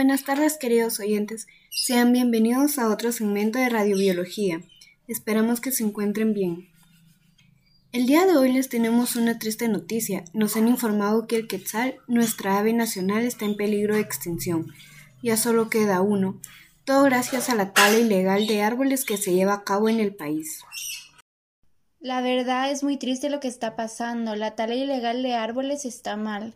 buenas tardes queridos oyentes, sean bienvenidos a otro segmento de radiobiología. Esperamos que se encuentren bien. El día de hoy les tenemos una triste noticia. Nos han informado que el quetzal, nuestra ave nacional, está en peligro de extinción. Ya solo queda uno, todo gracias a la tala ilegal de árboles que se lleva a cabo en el país. La verdad es muy triste lo que está pasando. La tala ilegal de árboles está mal.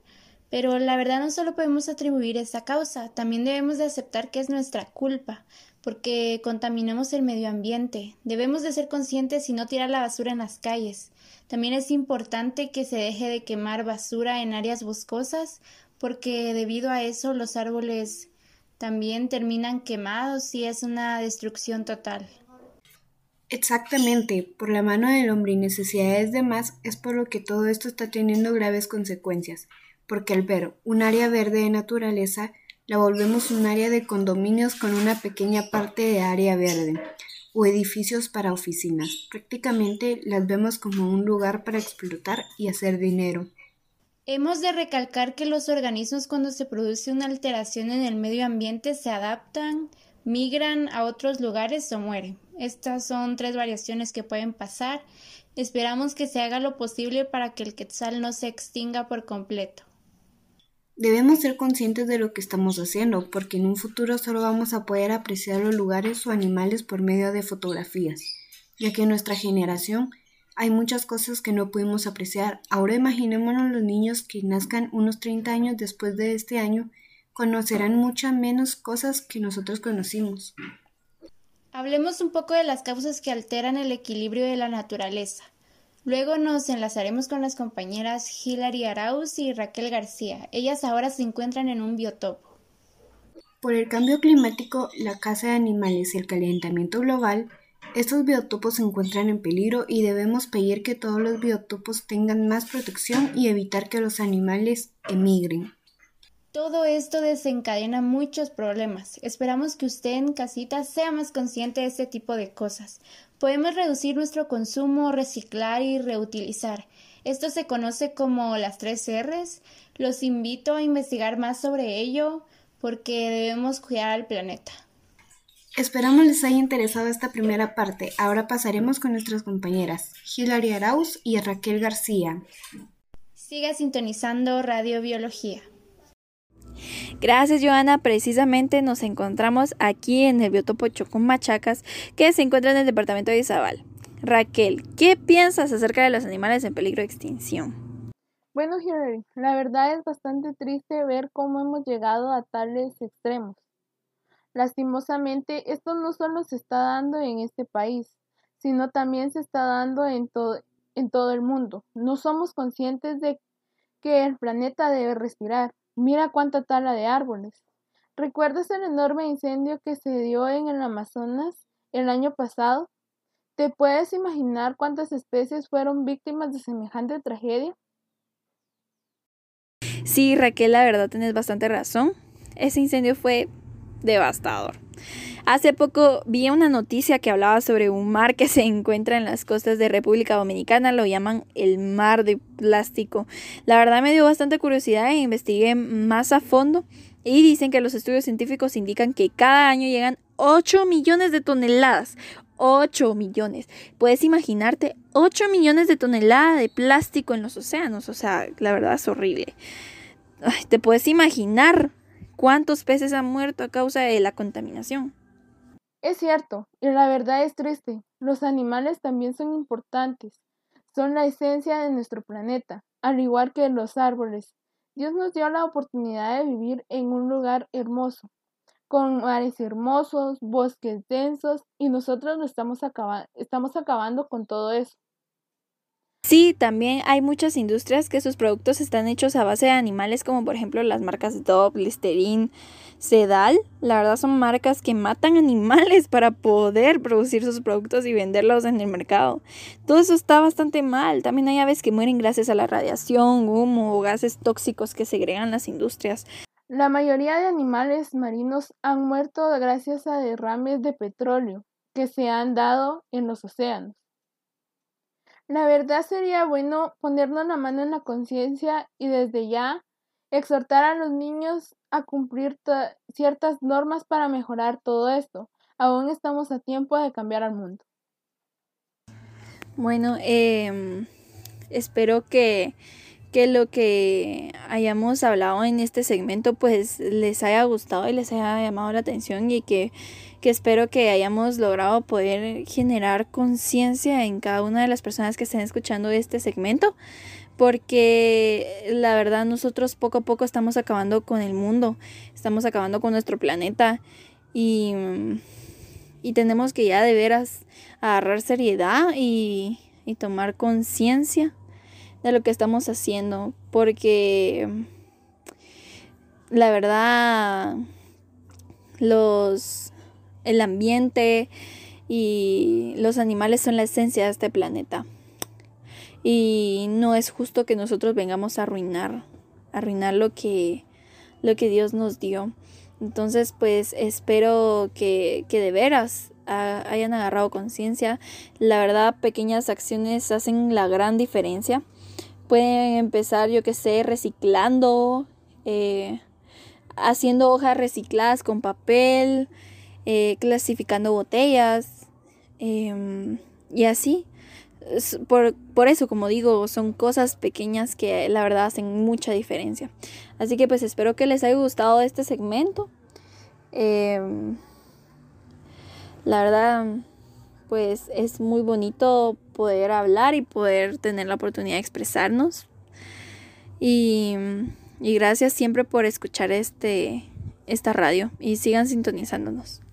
Pero la verdad no solo podemos atribuir esa causa, también debemos de aceptar que es nuestra culpa, porque contaminamos el medio ambiente. Debemos de ser conscientes y no tirar la basura en las calles. También es importante que se deje de quemar basura en áreas boscosas, porque debido a eso los árboles también terminan quemados y es una destrucción total. Exactamente, por la mano del hombre y necesidades de más es por lo que todo esto está teniendo graves consecuencias porque al ver un área verde de naturaleza, la volvemos un área de condominios con una pequeña parte de área verde o edificios para oficinas. Prácticamente las vemos como un lugar para explotar y hacer dinero. Hemos de recalcar que los organismos cuando se produce una alteración en el medio ambiente se adaptan, migran a otros lugares o mueren. Estas son tres variaciones que pueden pasar. Esperamos que se haga lo posible para que el quetzal no se extinga por completo. Debemos ser conscientes de lo que estamos haciendo, porque en un futuro solo vamos a poder apreciar los lugares o animales por medio de fotografías, ya que en nuestra generación hay muchas cosas que no pudimos apreciar. Ahora imaginémonos los niños que nazcan unos 30 años después de este año, conocerán muchas menos cosas que nosotros conocimos. Hablemos un poco de las causas que alteran el equilibrio de la naturaleza. Luego nos enlazaremos con las compañeras Hilary Arauz y Raquel García. Ellas ahora se encuentran en un biotopo. Por el cambio climático, la caza de animales y el calentamiento global, estos biotopos se encuentran en peligro y debemos pedir que todos los biotopos tengan más protección y evitar que los animales emigren. Todo esto desencadena muchos problemas. Esperamos que usted en casita sea más consciente de este tipo de cosas. Podemos reducir nuestro consumo, reciclar y reutilizar. Esto se conoce como las tres R's. Los invito a investigar más sobre ello porque debemos cuidar al planeta. Esperamos les haya interesado esta primera parte. Ahora pasaremos con nuestras compañeras Hilary Arauz y Raquel García. Siga sintonizando Radio Biología. Gracias, Joana. Precisamente nos encontramos aquí en el biotopo Chocomachacas, que se encuentra en el departamento de Izabal. Raquel, ¿qué piensas acerca de los animales en peligro de extinción? Bueno, Hilary, la verdad es bastante triste ver cómo hemos llegado a tales extremos. Lastimosamente, esto no solo se está dando en este país, sino también se está dando en todo el mundo. No somos conscientes de que el planeta debe respirar, Mira cuánta tala de árboles. ¿Recuerdas el enorme incendio que se dio en el Amazonas el año pasado? ¿Te puedes imaginar cuántas especies fueron víctimas de semejante tragedia? Sí, Raquel, la verdad tienes bastante razón. Ese incendio fue devastador. Hace poco vi una noticia que hablaba sobre un mar que se encuentra en las costas de República Dominicana, lo llaman el mar de plástico. La verdad me dio bastante curiosidad e investigué más a fondo y dicen que los estudios científicos indican que cada año llegan 8 millones de toneladas. 8 millones. Puedes imaginarte 8 millones de toneladas de plástico en los océanos. O sea, la verdad es horrible. Te puedes imaginar cuántos peces han muerto a causa de la contaminación. Es cierto, y la verdad es triste. Los animales también son importantes. Son la esencia de nuestro planeta, al igual que los árboles. Dios nos dio la oportunidad de vivir en un lugar hermoso, con mares hermosos, bosques densos, y nosotros lo estamos, estamos acabando con todo eso. Sí, también hay muchas industrias que sus productos están hechos a base de animales, como por ejemplo las marcas Dove, Listerine, Sedal. La verdad son marcas que matan animales para poder producir sus productos y venderlos en el mercado. Todo eso está bastante mal. También hay aves que mueren gracias a la radiación, humo o gases tóxicos que segregan las industrias. La mayoría de animales marinos han muerto gracias a derrames de petróleo que se han dado en los océanos. La verdad sería bueno ponernos la mano en la conciencia y desde ya exhortar a los niños a cumplir ciertas normas para mejorar todo esto. Aún estamos a tiempo de cambiar al mundo. Bueno, eh, espero que, que lo que hayamos hablado en este segmento pues les haya gustado y les haya llamado la atención y que, que espero que hayamos logrado poder generar conciencia en cada una de las personas que estén escuchando este segmento porque la verdad nosotros poco a poco estamos acabando con el mundo, estamos acabando con nuestro planeta y, y tenemos que ya de veras agarrar seriedad y, y tomar conciencia de lo que estamos haciendo, porque la verdad los el ambiente y los animales son la esencia de este planeta. Y no es justo que nosotros vengamos a arruinar, arruinar lo que, lo que Dios nos dio. Entonces, pues espero que, que de veras hayan agarrado conciencia. La verdad, pequeñas acciones hacen la gran diferencia. Pueden empezar, yo que sé, reciclando, eh, haciendo hojas recicladas con papel, eh, clasificando botellas em, y así. Por, por, eso, como digo, son cosas pequeñas que la verdad hacen mucha diferencia. Así que pues espero que les haya gustado este segmento. Em, la verdad, pues es muy bonito poder hablar y poder tener la oportunidad de expresarnos. Y, y gracias siempre por escuchar este, esta radio y sigan sintonizándonos.